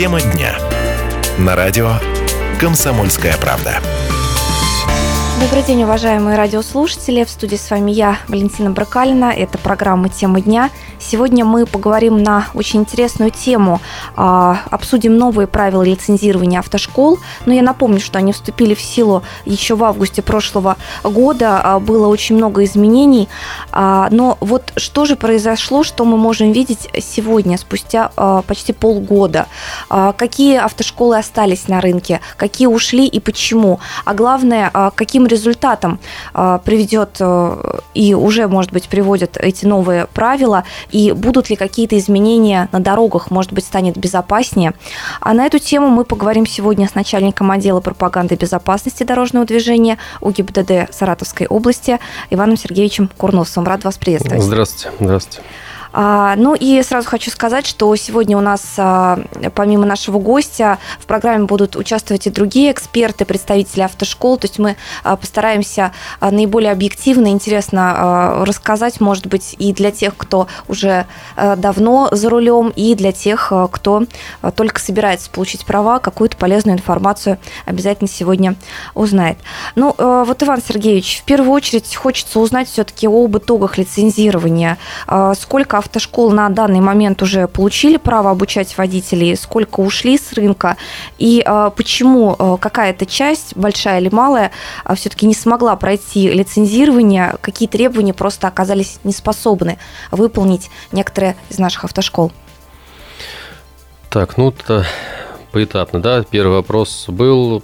Тема дня. На радио «Комсомольская правда». Добрый день, уважаемые радиослушатели. В студии с вами я, Валентина Бракалина. Это программа «Тема дня». Сегодня мы поговорим на очень интересную тему. А, обсудим новые правила лицензирования автошкол. Но я напомню, что они вступили в силу еще в августе прошлого года. А, было очень много изменений. А, но вот что же произошло, что мы можем видеть сегодня, спустя почти полгода? Какие автошколы остались на рынке? Какие ушли и почему? А главное, каким результатам а, приведет и уже, может быть, приводят эти новые правила, и будут ли какие-то изменения на дорогах, может быть, станет безопаснее. А на эту тему мы поговорим сегодня с начальником отдела пропаганды безопасности дорожного движения УГИБДД Саратовской области Иваном Сергеевичем Курносовым. Рад вас приветствовать. Здравствуйте. Здравствуйте. А, ну и сразу хочу сказать, что сегодня у нас, а, помимо нашего гостя, в программе будут участвовать и другие эксперты, представители автошкол. То есть мы а, постараемся наиболее объективно интересно рассказать, может быть, и для тех, кто уже давно за рулем, и для тех, кто только собирается получить права, какую-то полезную информацию обязательно сегодня узнает. Ну, вот, Иван Сергеевич, в первую очередь хочется узнать все-таки об итогах лицензирования. Сколько автошкол на данный момент уже получили право обучать водителей, сколько ушли с рынка, и э, почему э, какая-то часть, большая или малая, э, все-таки не смогла пройти лицензирование, какие требования просто оказались неспособны выполнить некоторые из наших автошкол? Так, ну, это поэтапно, да. Первый вопрос был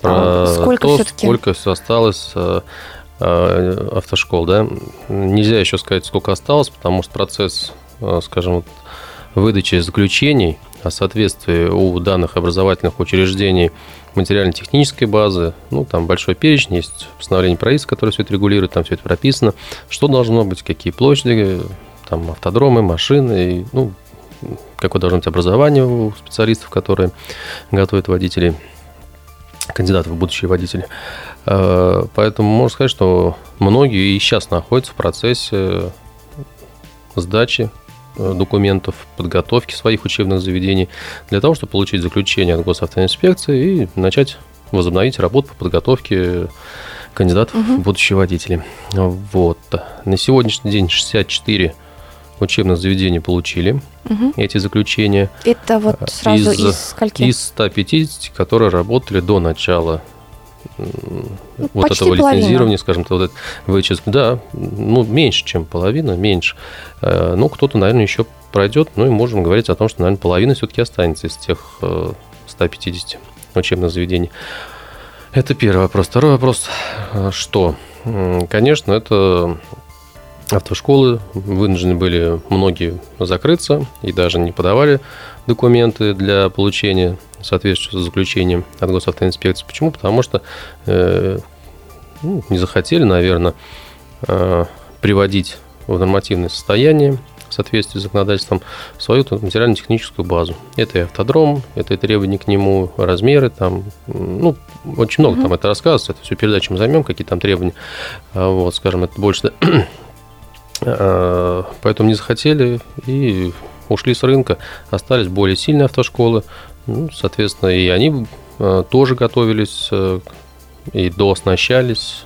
про а сколько то, сколько все осталось автошкол, да, нельзя еще сказать, сколько осталось, потому что процесс, э, скажем, выдачи заключений о соответствии у данных образовательных учреждений материально-технической базы, ну, там большой перечень, есть постановление правительства, которое все это регулирует, там все это прописано, что должно быть, какие площади, там автодромы, машины, и, ну, какое должно быть образование у специалистов, которые готовят водителей кандидатов в будущие водители. Э, поэтому можно сказать, что многие и сейчас находятся в процессе сдачи э, документов, подготовки своих учебных заведений для того, чтобы получить заключение от госавтоинспекции и начать возобновить работу по подготовке кандидатов угу. в будущие водители. Вот. На сегодняшний день 64 учебных заведений получили угу. эти заключения. Это вот сразу из, из скольки? Из 150, которые работали до начала ну, вот этого половина. лицензирования, скажем так, вот это вычест, да, ну, меньше, чем половина, меньше. Э, ну, кто-то, наверное, еще пройдет, ну, и можем говорить о том, что, наверное, половина все-таки останется из тех 150 э, учебных заведений. Это первый вопрос. Второй вопрос, э, что? Конечно, это автошколы вынуждены были многие закрыться и даже не подавали документы для получения соответствующего заключения от госавтоинспекции. Почему? Потому что э, ну, не захотели, наверное, э, приводить в нормативное состояние в соответствии с законодательством свою материально-техническую базу. Это и автодром, это и требования к нему, размеры, там, ну, очень много mm-hmm. там это рассказывается, это все передачи мы займем, какие там требования. А вот, скажем, это больше Э, поэтому не захотели и ушли с рынка. Остались более сильные автошколы. Ну, соответственно, и они э, тоже готовились э, и дооснащались,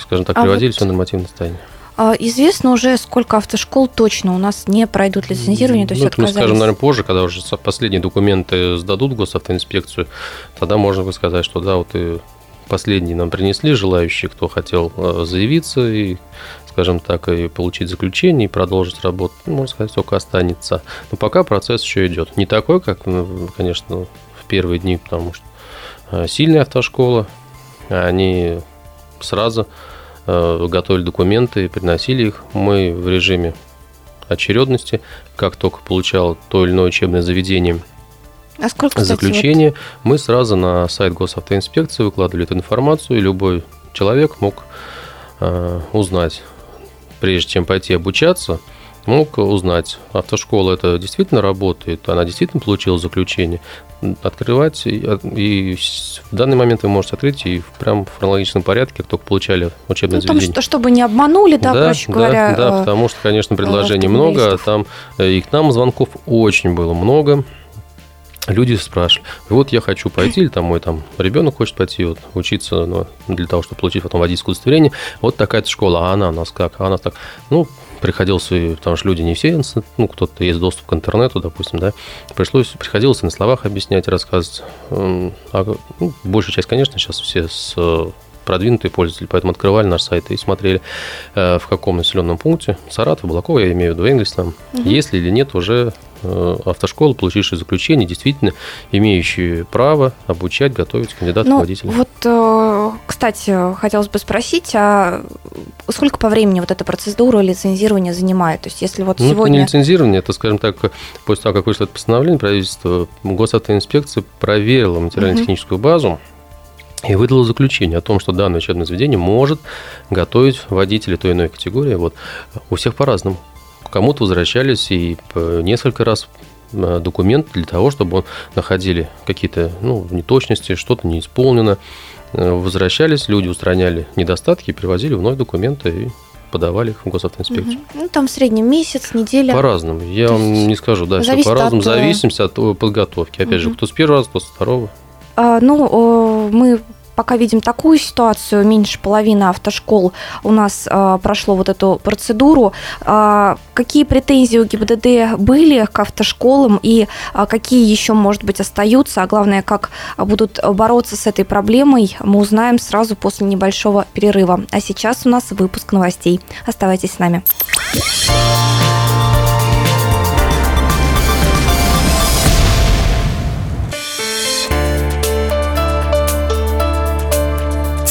скажем так, приводили а вот... все нормативное состояние. А известно уже, сколько автошкол точно у нас не пройдут лицензирование, то есть ну, отказались? Мы скажем, наверное, позже, когда уже последние документы сдадут в госавтоинспекцию, тогда можно бы сказать, что да, вот и последние нам принесли желающие, кто хотел заявиться, и скажем так, и получить заключение, и продолжить работу, ну, можно сказать, только останется. Но пока процесс еще идет. Не такой, как, ну, конечно, в первые дни, потому что э, сильная автошкола, они сразу э, готовили документы и приносили их. Мы в режиме очередности, как только получал то или иное учебное заведение а сколько, кстати, заключение, вот... мы сразу на сайт госавтоинспекции выкладывали эту информацию, и любой человек мог э, узнать прежде чем пойти обучаться, мог узнать, автошкола это действительно работает, она действительно получила заключение, открывать, и, и в данный момент вы можете открыть и прям в хронологичном порядке, как только получали учебное ну, заведение. Что, чтобы не обманули, да, да проще да, говоря. Да, э, потому что, конечно, предложений много, а там э, и к нам звонков очень было много, люди спрашивали, вот я хочу пойти, или там мой там ребенок хочет пойти вот, учиться ну, для того, чтобы получить потом водительское удостоверение, вот такая-то школа, а она у нас как, а она так. Ну, приходилось, потому что люди не все, ну, кто-то есть доступ к интернету, допустим, да, пришлось, приходилось на словах объяснять, рассказывать. А, ну, большая часть, конечно, сейчас все с продвинутые пользователи, поэтому открывали наш сайт и смотрели, э, в каком населенном пункте, Саратов, Балакова, я имею в виду, Энгельс там, угу. есть ли или нет уже э, автошколы, получившие заключение, действительно имеющие право обучать, готовить кандидатов ну, водителей. Вот, э, кстати, хотелось бы спросить, а сколько по времени вот эта процедура лицензирования занимает? То есть, если вот ну, сегодня... Это не лицензирование, это, скажем так, после того, как вышло это постановление правительства, госавтоинспекция проверила материально-техническую базу, и выдало заключение о том, что данное учебное заведение может готовить водителей той или иной категории. Вот. У всех по-разному. Кому-то возвращались и несколько раз э, документ для того, чтобы он находили какие-то ну, неточности, что-то не исполнено. Э, возвращались, люди устраняли недостатки, привозили вновь документы и подавали их в госавтоинспекцию. Угу. Ну, там в среднем месяц, неделя. По-разному. Я вам не скажу, да, все по-разному. От... Э, зависимости от подготовки. Опять угу. же, кто с первого раза, кто с второго. А, ну, мы пока видим такую ситуацию, меньше половины автошкол у нас э, прошло вот эту процедуру. Э, какие претензии у ГИБДД были к автошколам и э, какие еще, может быть, остаются, а главное, как будут бороться с этой проблемой, мы узнаем сразу после небольшого перерыва. А сейчас у нас выпуск новостей. Оставайтесь с нами.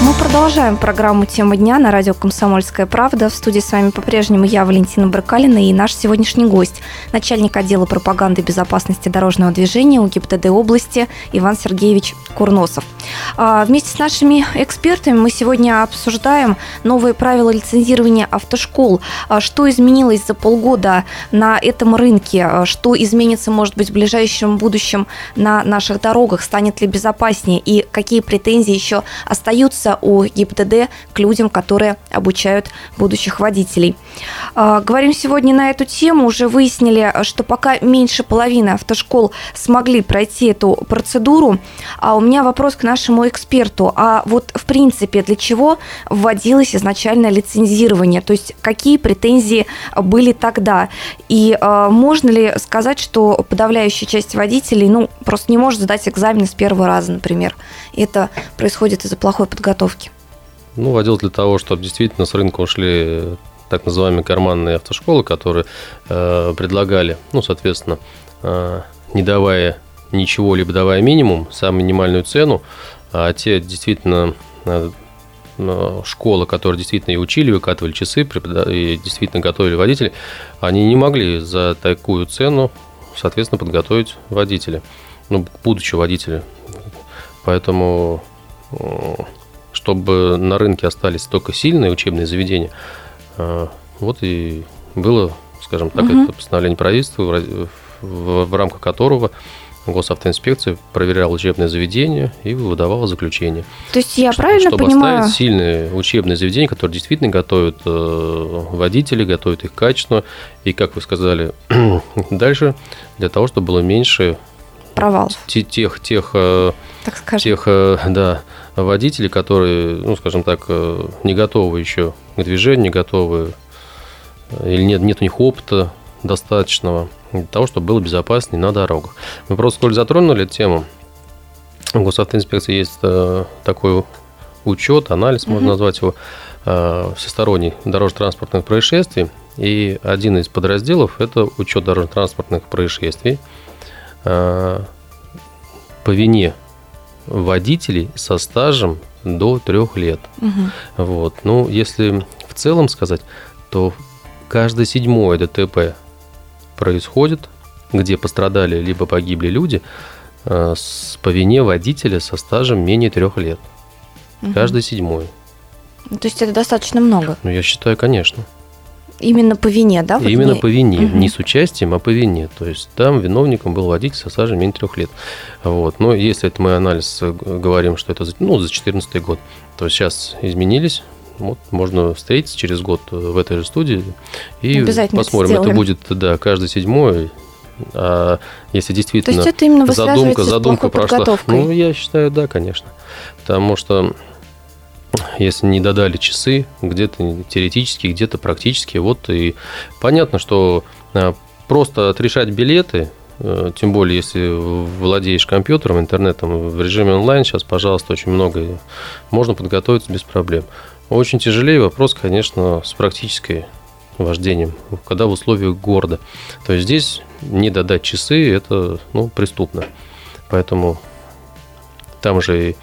Мы продолжаем программу «Тема дня» на радио «Комсомольская правда». В студии с вами по-прежнему я, Валентина Брыкалина, и наш сегодняшний гость, начальник отдела пропаганды безопасности дорожного движения УГИБДД области Иван Сергеевич Курносов. А, вместе с нашими экспертами мы сегодня обсуждаем новые правила лицензирования автошкол. А, что изменилось за полгода на этом рынке? А, что изменится, может быть, в ближайшем будущем на наших дорогах? Станет ли безопаснее? И какие претензии еще остаются вопроса о ГИБДД к людям, которые обучают будущих водителей. А, говорим сегодня на эту тему. Уже выяснили, что пока меньше половины автошкол смогли пройти эту процедуру. А у меня вопрос к нашему эксперту. А вот в принципе для чего вводилось изначально лицензирование? То есть какие претензии были тогда? И а, можно ли сказать, что подавляющая часть водителей ну, просто не может сдать экзамен с первого раза, например? Это происходит из-за плохой подготовки? Ну, водил для того, чтобы действительно с рынка ушли так называемые карманные автошколы, которые э, предлагали, ну, соответственно, э, не давая ничего, либо давая минимум, самую минимальную цену, а те действительно э, э школы, которые действительно и учили, выкатывали часы, и действительно готовили водителей, они не могли за такую цену, соответственно, подготовить водителя, ну, будучи водителя. Поэтому э, чтобы на рынке остались только сильные учебные заведения. А, вот и было, скажем так, угу. это постановление правительства, в, в, в рамках которого госавтоинспекция проверяла учебное заведение и выдавала заключение. То есть я правильно чтобы понимаю? Чтобы сильные учебные заведения, которые действительно готовят э, водителей, готовят их качественно. И, как вы сказали, дальше для того, чтобы было меньше провалов. Тех, тех, э, так скажем. тех, э, да, водителей, которые, ну, скажем так, э, не готовы еще к движению, не готовы, или нет, нет у них опыта достаточного для того, чтобы было безопаснее на дорогах. Мы просто, коль затронули эту тему, у госавтоинспекции есть такой учет, анализ, угу. можно назвать его, всесторонний дорожно-транспортных происшествий. И один из подразделов – это учет дорожно-транспортных происшествий – Э, по вине водителей со стажем до трех лет. Угу. Вот. Ну, если в целом сказать, то каждое седьмое ДТП происходит, где пострадали либо погибли люди, э, с, по вине водителя со стажем менее трех лет. Угу. Каждый седьмой. То есть это достаточно много? Ну, я считаю, конечно. Именно по вине, да? Вот Именно не... по вине, угу. не с участием, а по вине. То есть там виновником был водитель со стажем менее трех лет. Вот. Но если это мы анализ э, говорим, что это ну, за 2014 год, то сейчас изменились Вот можно встретиться через год в этой же студии и посмотрим. Это, это будет да, каждый седьмой. А если действительно То есть это именно задумка, задумка прошла. Ну, я считаю, да, конечно. Потому что если не додали часы, где-то теоретически, где-то практически, вот и понятно, что а, просто отрешать билеты, э, тем более, если владеешь компьютером, интернетом, в режиме онлайн сейчас, пожалуйста, очень много, можно подготовиться без проблем. Очень тяжелее вопрос, конечно, с практической вождением, когда в условиях города. То есть здесь не додать часы, это ну, преступно. Поэтому там же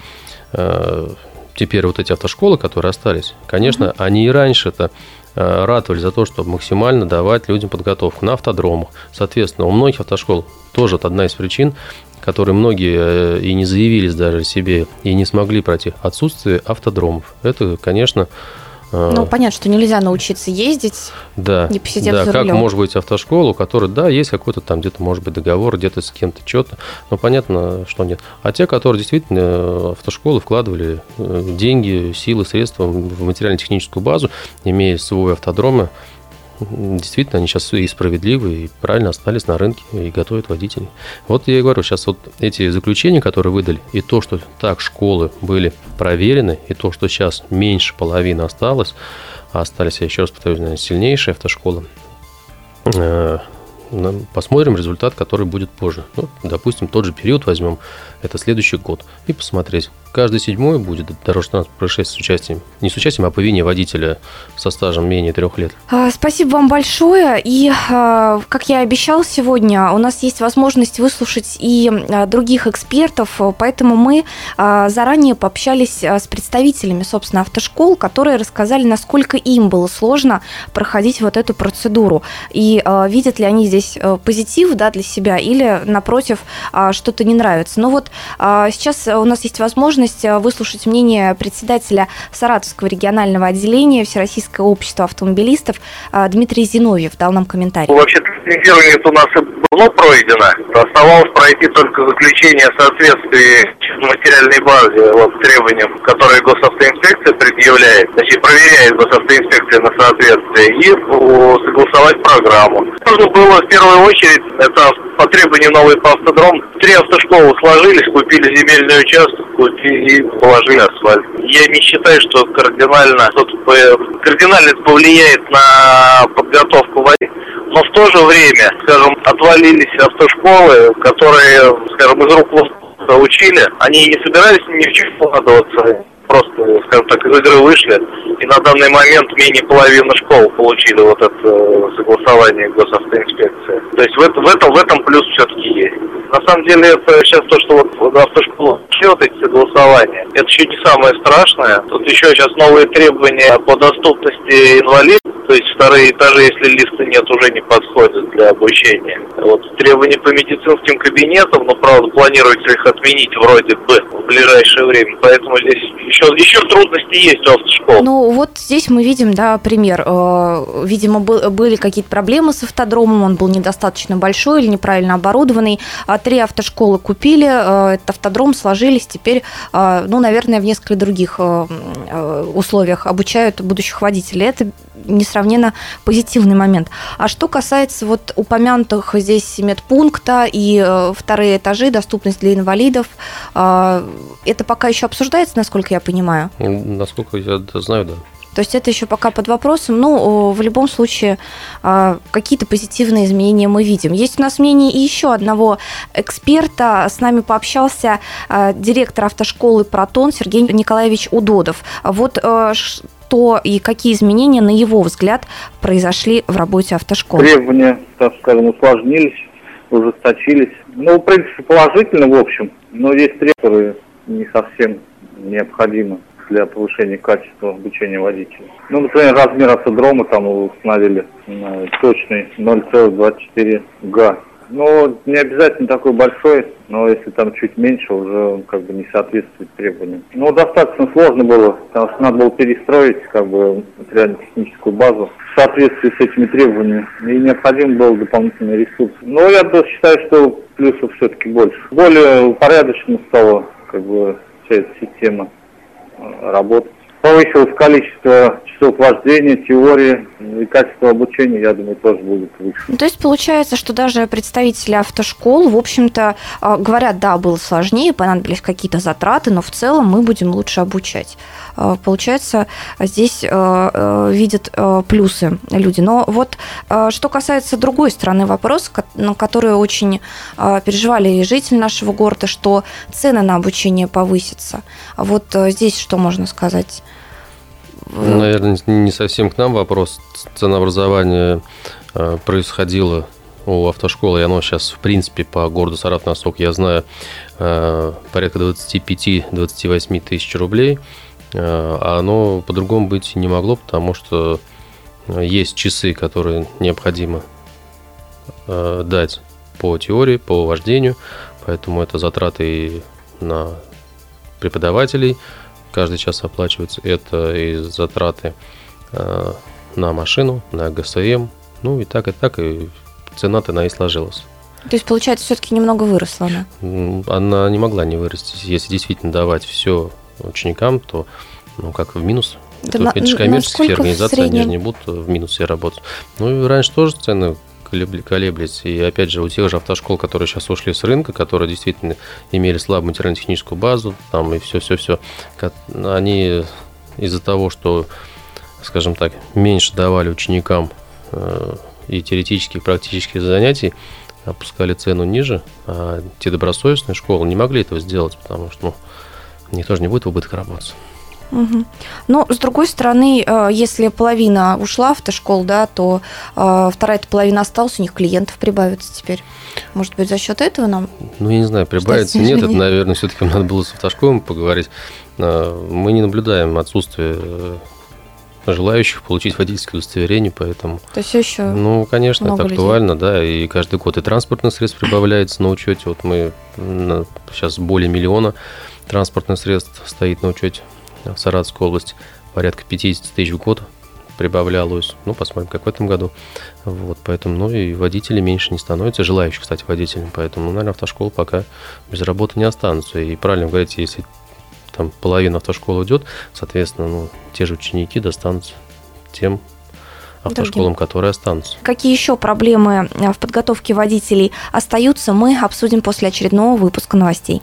э, теперь вот эти автошколы, которые остались, конечно, mm-hmm. они и раньше-то э, ратовали за то, чтобы максимально давать людям подготовку на автодромах. Соответственно, у многих автошкол тоже это одна из причин, которые многие э, и не заявились даже себе, и не смогли пройти, отсутствие автодромов. Это, конечно, ну, понятно, что нельзя научиться ездить, да, не посидев да, за как рулем. может быть автошкола, у которой, да, есть какой-то там где-то, может быть, договор, где-то с кем-то что-то, но понятно, что нет. А те, которые действительно э, автошколы вкладывали деньги, силы, средства в материально-техническую базу, имея свой автодромы, действительно, они сейчас и справедливы, и правильно остались на рынке, и готовят водителей. Вот я и говорю, сейчас вот эти заключения, которые выдали, и то, что так школы были проверены, и то, что сейчас меньше половины осталось, а остались, я еще раз повторюсь, наверное, сильнейшие автошколы, э, посмотрим результат, который будет позже. Ну, допустим, тот же период возьмем, это следующий год, и посмотреть, каждый седьмой будет дорожно-транспортное происшествие с участием, не с участием, а по вине водителя со стажем менее трех лет. А, спасибо вам большое. И, а, как я обещал сегодня, у нас есть возможность выслушать и а, других экспертов, поэтому мы заранее пообщались с представителями, собственно, автошкол, которые рассказали, насколько им было сложно проходить вот эту процедуру. И видят ли они здесь позитив да, для себя или, напротив, что-то не нравится. Но вот сейчас у нас есть возможность возможность э, выслушать мнение председателя Саратовского регионального отделения Всероссийского общества автомобилистов э, Дмитрий Зиновьев дал нам комментарий. Вообще лицензирование у нас давно пройдено. Оставалось пройти только заключение соответствия материальной базе вот, требованиям, которые госавтоинспекция предъявляет, значит, проверяет госавтоинспекция на соответствие и согласовать программу. Нужно было в первую очередь, это по требованию новый автодром, три автошколы сложились, купили земельный участок и положили асфальт. Я не считаю, что кардинально, кардинально это повлияет на подготовку водителя. Но в то же время, скажем, отвалились автошколы, которые, скажем, из рук учили, они не собирались ни в чем вкладываться просто, скажем так, из игры вышли, и на данный момент менее половины школ получили вот это э, согласование госавтоинспекции. То есть в, это, в, этом, в этом плюс все-таки есть. На самом деле это сейчас то, что вот автошкола вот эти согласования, это еще не самое страшное. Тут еще сейчас новые требования по доступности инвалидов, то есть вторые этажи, если листа нет, уже не подходят для обучения. Вот требования по медицинским кабинетам, но правда планируется их отменить вроде бы в ближайшее время, поэтому здесь еще, еще трудности есть у автошкол. Ну вот здесь мы видим, да, пример. Э, видимо, были какие-то проблемы с автодромом, он был недостаточно большой или неправильно оборудованный. А три автошколы купили, э, этот автодром сложились, теперь, э, ну, наверное, в несколько других условиях обучают будущих водителей. Это несравненно позитивный момент. А что касается вот упомянутых здесь медпункта и вторые этажи, доступность для инвалидов, это пока еще обсуждается, насколько я понимаю? Насколько я знаю, да. То есть это еще пока под вопросом. Ну, в любом случае, а, какие-то позитивные изменения мы видим. Есть у нас мнение и еще одного эксперта. С нами пообщался а, директор автошколы «Протон» Сергей Николаевич Удодов. Вот что и какие изменения, на его взгляд, произошли в работе автошколы? Требования, так скажем, усложнились, ужесточились. Ну, в принципе, положительно, в общем, но есть требования не совсем необходимы для повышения качества обучения водителей. Ну, например, размер автодрома там установили точный 0,24 га. Ну, не обязательно такой большой, но если там чуть меньше, уже он как бы не соответствует требованиям. Ну, достаточно сложно было, потому что надо было перестроить как бы материально-техническую базу в соответствии с этими требованиями. И необходим был дополнительный ресурс. Но я считаю, что плюсов все-таки больше. Более упорядоченно стало как бы вся эта система работать. Повысилось количество часов вождения, теории и качество обучения, я думаю, тоже будет выше. Ну, то есть получается, что даже представители автошкол, в общем-то, а, говорят, да, было сложнее, понадобились какие-то затраты, но в целом мы будем лучше обучать. А, получается, здесь а, видят плюсы люди. Но вот что касается другой стороны вопроса, на который очень переживали и жители нашего города, что цены на обучение повысятся. Вот здесь что можно сказать? Наверное, не совсем к нам вопрос. Ценообразование э, происходило у автошколы, и оно сейчас, в принципе, по городу Саратов, насколько я знаю, э, порядка 25-28 тысяч рублей. Э, а оно по-другому быть не могло, потому что есть часы, которые необходимо дать по теории, по вождению, поэтому это затраты на преподавателей, каждый час оплачивается. Это и затраты э, на машину, на ГСМ. Ну и так, и так, и цена-то она и сложилась. То есть, получается, все-таки немного выросла она? Она не могла не вырасти. Если действительно давать все ученикам, то ну, как в минус. Да это, это же коммерческие организации, они же не будут в минусе работать. Ну и раньше тоже цены колеблись. И опять же, у тех же автошкол, которые сейчас ушли с рынка, которые действительно имели слабую материально-техническую базу, там и все-все-все, они из-за того, что, скажем так, меньше давали ученикам э, и теоретических, и практических занятий, опускали цену ниже, а те добросовестные школы не могли этого сделать, потому что ну, у них тоже не будет в убыток работать. Угу. Но, с другой стороны, э, если половина ушла в автошкол, да, то э, вторая половина осталась, у них клиентов прибавится теперь. Может быть, за счет этого нам? Ну, я не знаю, прибавится, нет, это, наверное, все-таки надо было с автошколами поговорить. Э, мы не наблюдаем отсутствие желающих получить водительское удостоверение, поэтому... То есть еще Ну, конечно, это актуально, людей. да, и каждый год и транспортных средств прибавляется на учете. Вот мы сейчас более миллиона транспортных средств стоит на учете в Саратовской области порядка 50 тысяч в год прибавлялось. Ну, посмотрим, как в этом году. Вот, поэтому, ну, и водителей меньше не становится, желающих, кстати, водителям. Поэтому, ну, наверное, автошколы пока без работы не останутся. И правильно говорите, если там половина автошколы уйдет, соответственно, ну, те же ученики достанутся тем автошколам, Другим. которые останутся. Какие еще проблемы э, в подготовке водителей остаются, мы обсудим после очередного выпуска новостей.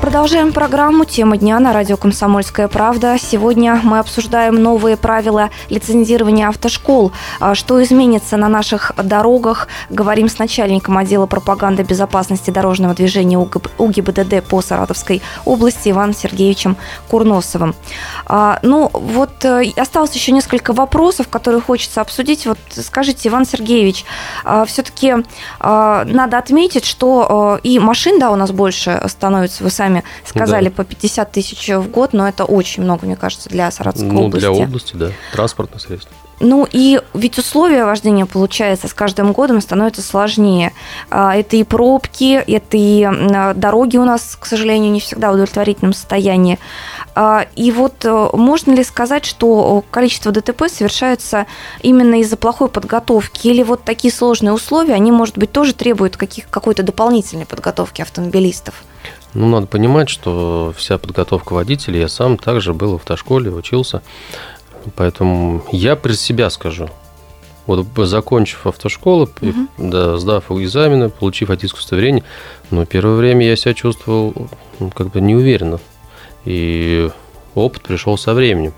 Продолжаем программу «Тема дня» на радио «Комсомольская правда». Сегодня мы обсуждаем новые правила лицензирования автошкол. А что изменится на наших дорогах? Говорим с начальником отдела пропаганды безопасности дорожного движения УГИБДД по Саратовской области Иваном Сергеевичем Курносовым. А, ну, вот э, осталось еще несколько вопросов, которые хочется обсудить. Вот скажите, Иван Сергеевич, а, все-таки надо отметить, что э, и машин, да, у нас больше становится, вы сами сами сказали, да. по 50 тысяч в год, но это очень много, мне кажется, для Саратовской ну, области. для области, да, транспортных средств. Ну и ведь условия вождения, получается, с каждым годом становятся сложнее. А, это и пробки, это и дороги у нас, к сожалению, не всегда в удовлетворительном состоянии. А, и вот э, можно ли сказать, что количество ДТП совершается именно из-за плохой подготовки? Или вот такие сложные условия, они, может быть, тоже требуют каких, какой-то дополнительной подготовки автомобилистов? Ну, надо понимать, что вся подготовка водителей, я сам также был в автошколе, учился. Поэтому я при себя скажу. Вот закончив автошколу, угу. да, сдав экзамены, получив водительское удостоверение, но первое время я себя чувствовал ну, как бы неуверенно. И опыт пришел со временем.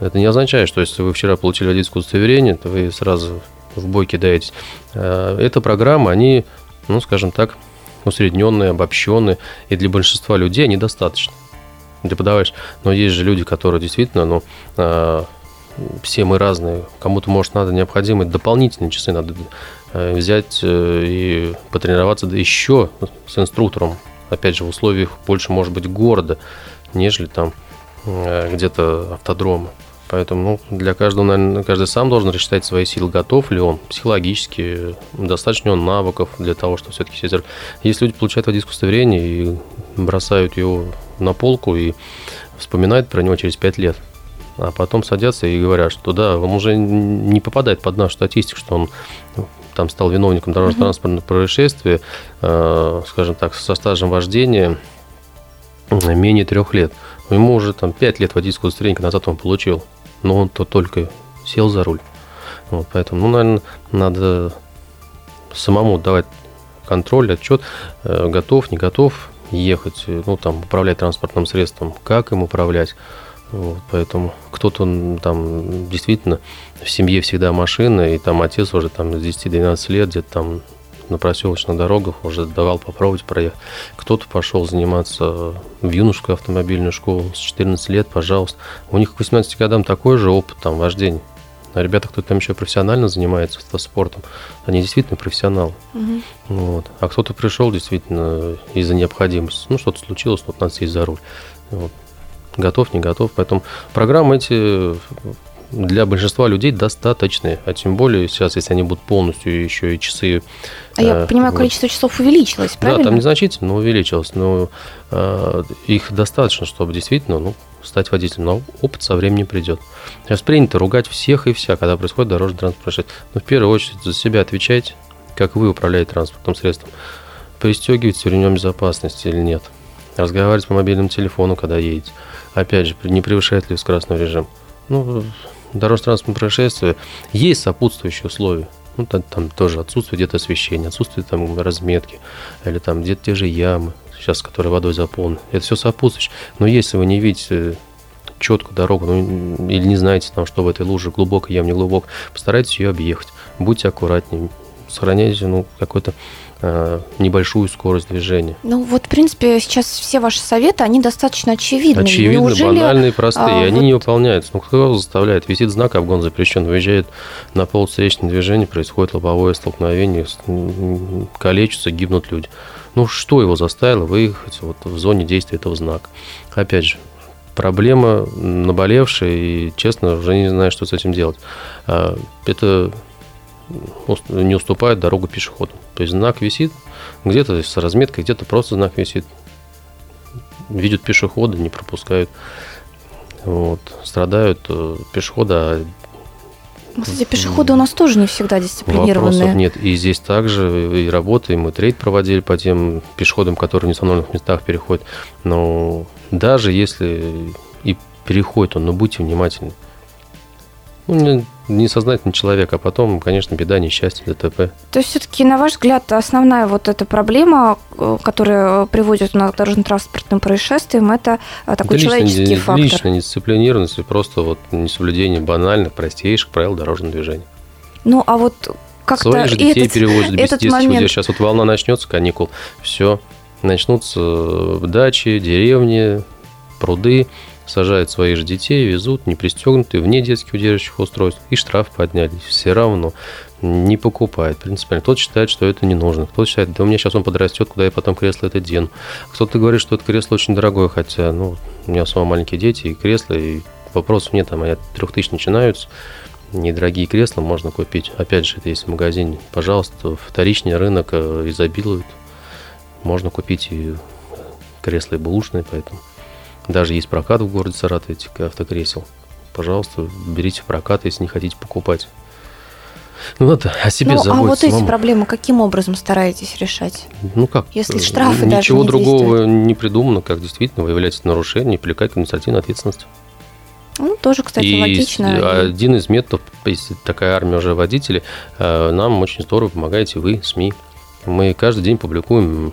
Это не означает, что если вы вчера получили водительское удостоверение, то вы сразу в бой кидаетесь. Э, эта программа, они, ну, скажем так, усредненные, обобщенные, и для большинства людей они достаточно. Преподаваешь. Но есть же люди, которые действительно, ну, э, все мы разные. Кому-то, может, надо необходимые дополнительные часы, надо э, взять э, и потренироваться да еще с инструктором. Опять же, в условиях больше, может быть, города, нежели там э, где-то автодрома. Поэтому ну, для каждого, наверное, каждый сам должен рассчитать свои силы, готов ли он психологически, достаточно он навыков для того, чтобы все-таки сесть. Если люди получают водительское удостоверение и бросают его на полку и вспоминают про него через пять лет, а потом садятся и говорят, что да, он уже не попадает под нашу статистику, что он там стал виновником дорожно-транспортного происшествия, э, скажем так, со стажем вождения менее трех лет. Ему уже там пять лет водительского удостоверения назад он получил, но он то только сел за руль. Вот, поэтому, ну, наверное, надо самому давать контроль, отчет, э, готов, не готов ехать, ну, там, управлять транспортным средством, как им управлять. Вот, поэтому кто-то там действительно в семье всегда машина, и там отец уже там с 10-12 лет где-то там на проселочных дорогах уже давал попробовать проехать. Кто-то пошел заниматься в юношескую автомобильную школу с 14 лет, пожалуйста. У них к 18 годам такой же опыт там вождения. А ребята, кто там еще профессионально занимается спортом, они действительно профессионалы. Угу. Вот. А кто-то пришел действительно из-за необходимости. Ну, что-то случилось, вот надо сесть за руль. Вот. Готов, не готов. Поэтому программы эти для большинства людей достаточны. А тем более сейчас, если они будут полностью еще и часы... А я э, понимаю, вот. количество часов увеличилось, правильно? Да, там незначительно, но увеличилось. Но э, их достаточно, чтобы действительно ну, стать водителем. Но опыт со временем придет. Сейчас принято ругать всех и вся, когда происходит дорожный транспорт происшествие. Но в первую очередь за себя отвечайте, как вы управляете транспортным средством. Пристегиваете ремнем безопасности или нет. Разговаривать по мобильному телефону, когда едете. Опять же, не превышает ли скоростной режим. Ну, дорожно-транспортное происшествие, есть сопутствующие условия. Ну, там, там тоже отсутствие где-то освещения, отсутствие там разметки, или там где-то те же ямы, сейчас, которые водой заполнены. Это все сопутствующее. Но если вы не видите четкую дорогу, ну, или не знаете, там, что в этой луже глубоко, ям не глубоко, постарайтесь ее объехать. Будьте аккуратнее, сохраняйте ну, какой-то небольшую скорость движения. Ну вот, в принципе, сейчас все ваши советы, они достаточно очевидны. Очевидны, Неужели, банальные, простые, а, они вот... не выполняются. Ну, кто заставляет? Висит знак «Обгон запрещен», выезжает на пол встречное движение, происходит лобовое столкновение, калечатся, гибнут люди. Ну, что его заставило выехать вот в зоне действия этого знака? Опять же, проблема наболевшая, и, честно, уже не знаю, что с этим делать. А, это не уступает дорогу пешеходам. То есть знак висит, где-то с разметкой, где-то просто знак висит. Видят пешехода, не пропускают. Вот. Страдают э, пешеходы, а кстати, пешеходы у нас тоже не всегда дисциплинированные. Вопросов нет. И здесь также и работаем, мы трейд проводили по тем пешеходам, которые в неустановленных местах переходят. Но даже если и переходит он, но будьте внимательны. Ну, несознательный человек, а потом, конечно, беда, несчастье, ДТП. То есть все-таки, на ваш взгляд, основная вот эта проблема, э, которая приводит нас к дорожно-транспортным происшествиям, это э, такой это человеческий личная, фактор? Личная дисциплинированность и просто вот несоблюдение банальных, простейших правил дорожного движения. Ну, а вот как-то... Своих же детей этот, перевозят без этот момент... Сейчас вот волна начнется, каникул, все, начнутся дачи, деревни, пруды, сажают своих же детей, везут, не пристегнутые, вне детских удерживающих устройств, и штраф подняли. Все равно не покупает принципиально. Кто-то считает, что это не нужно, кто-то считает, да у меня сейчас он подрастет, куда я потом кресло это дену. Кто-то говорит, что это кресло очень дорогое, хотя, ну, у меня самого маленькие дети, и кресло, и вопросов нет, там, от трех тысяч начинаются, недорогие кресла можно купить. Опять же, это есть в магазине. Пожалуйста, вторичный рынок э, изобилует. Можно купить и кресла и бэушные, поэтому даже есть прокат в городе Саратове этих автокресел. Пожалуйста, берите в прокат, если не хотите покупать. Ну, надо о себе ну, заботиться. А вот эти мама. проблемы каким образом стараетесь решать? Ну как? Если штрафы Ничего даже не другого действуют. не придумано, как действительно выявлять нарушение и привлекать к административной ответственности. Ну, тоже, кстати, и логично. Один из методов, если такая армия уже водителей, э, нам очень здорово помогаете вы, СМИ. Мы каждый день публикуем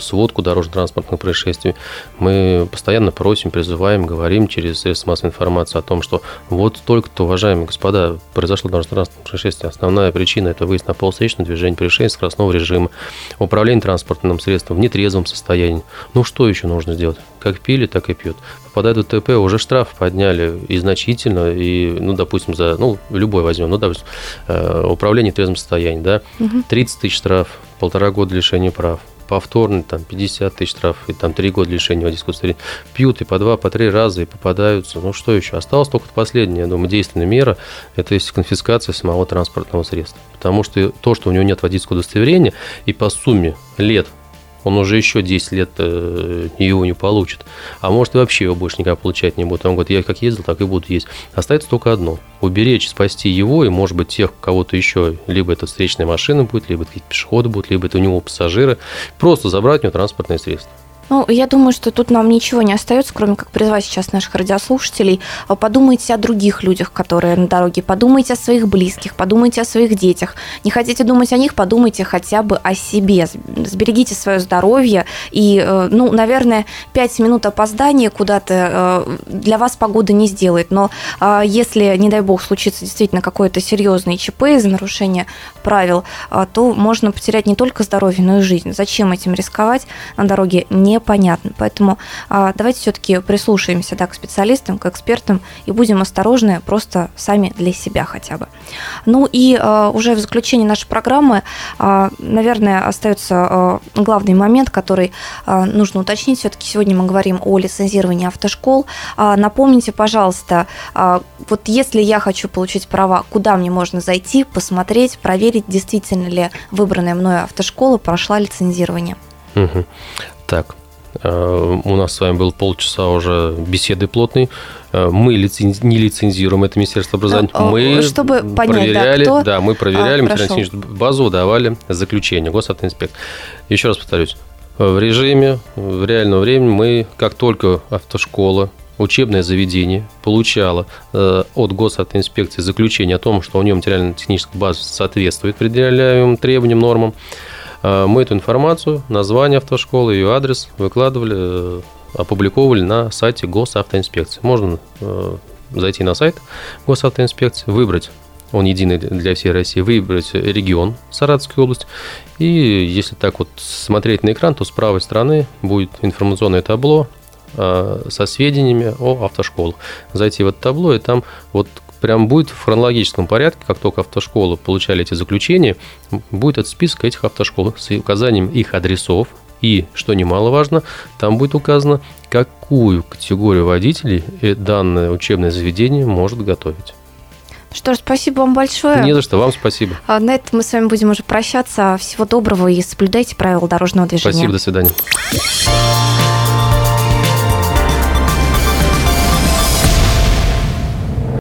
сводку дорожно-транспортных происшествий. Мы постоянно просим, призываем, говорим через средства массовой информации о том, что вот только-то, уважаемые господа, произошло дорожно-транспортное происшествие. Основная причина – это выезд на полусречное движение, превышение скоростного режима, управление транспортным средством в нетрезвом состоянии. Ну, что еще нужно сделать? Как пили, так и пьют. Попадают в ТП, уже штраф подняли и значительно, и, ну, допустим, за, ну, любой возьмем, ну, допустим, э, управление в трезвом состоянии, да, 30 тысяч штраф, полтора года лишения прав повторно, там, 50 тысяч штраф, и там 3 года лишения водительского удостоверения. Пьют и по два, по три раза, и попадаются. Ну, что еще? Осталась только последняя, я думаю, действенная мера, это есть конфискация самого транспортного средства. Потому что то, что у него нет водительского удостоверения, и по сумме лет он уже еще 10 лет э, его не получит. А может и вообще его больше никогда получать не будет. Он говорит, я как ездил, так и буду ездить. Остается только одно. Уберечь, спасти его и, может быть, тех, кого-то еще. Либо это встречная машина будет, либо это пешеходы будут, либо это у него пассажиры. Просто забрать у него транспортное средство. Ну, я думаю, что тут нам ничего не остается, кроме как призвать сейчас наших радиослушателей. А, подумайте о других людях, которые на дороге. Подумайте о своих близких, подумайте о своих детях. Не хотите думать о них, подумайте хотя бы о себе. Сберегите свое здоровье. И, э, ну, наверное, 5 минут опоздания куда-то э, для вас погода не сделает. Но а, если, не дай бог, случится действительно какое-то серьезное ЧП из-за нарушения правил, а, то можно потерять не только здоровье, но и жизнь. Зачем этим рисковать на дороге? Не непонятно. Поэтому а, давайте все-таки прислушаемся да, к специалистам, к экспертам и будем осторожны просто сами для себя хотя бы. Ну и а, уже в заключении нашей программы, а, наверное, остается главный момент, который нужно уточнить. Все-таки сегодня мы говорим о лицензировании автошкол. Напомните, пожалуйста, вот если я хочу получить права, куда мне можно зайти, посмотреть, проверить, действительно ли выбранная мной автошкола прошла лицензирование? Угу. Так, у нас с вами был полчаса уже беседы плотной. Э, мы лицензи... не лицензируем это Министерство образования. Э, мы Чтобы понять, проверяли, да, кто... да, мы проверяли а, материально базу, давали заключение, госавтоинспект. Еще раз повторюсь, в режиме, в реальном времени мы, как только автошкола, учебное заведение получало э, от госавтоинспекции заключение о том, что у него материально-техническая база соответствует предъявляемым требованиям, нормам, мы эту информацию, название автошколы, ее адрес выкладывали, э, опубликовывали на сайте госавтоинспекции. Можно э, зайти на сайт госавтоинспекции, выбрать он единый для всей России, выбрать регион Саратовской области. И если так вот смотреть на экран, то с правой стороны будет информационное табло со сведениями о автошколах. Зайти в это табло, и там вот прям будет в хронологическом порядке, как только автошколы получали эти заключения, будет этот список этих автошкол с указанием их адресов, и, что немаловажно, там будет указано, какую категорию водителей данное учебное заведение может готовить. Что ж, спасибо вам большое. Не за что, вам спасибо. А на этом мы с вами будем уже прощаться. Всего доброго и соблюдайте правила дорожного движения. Спасибо, до свидания.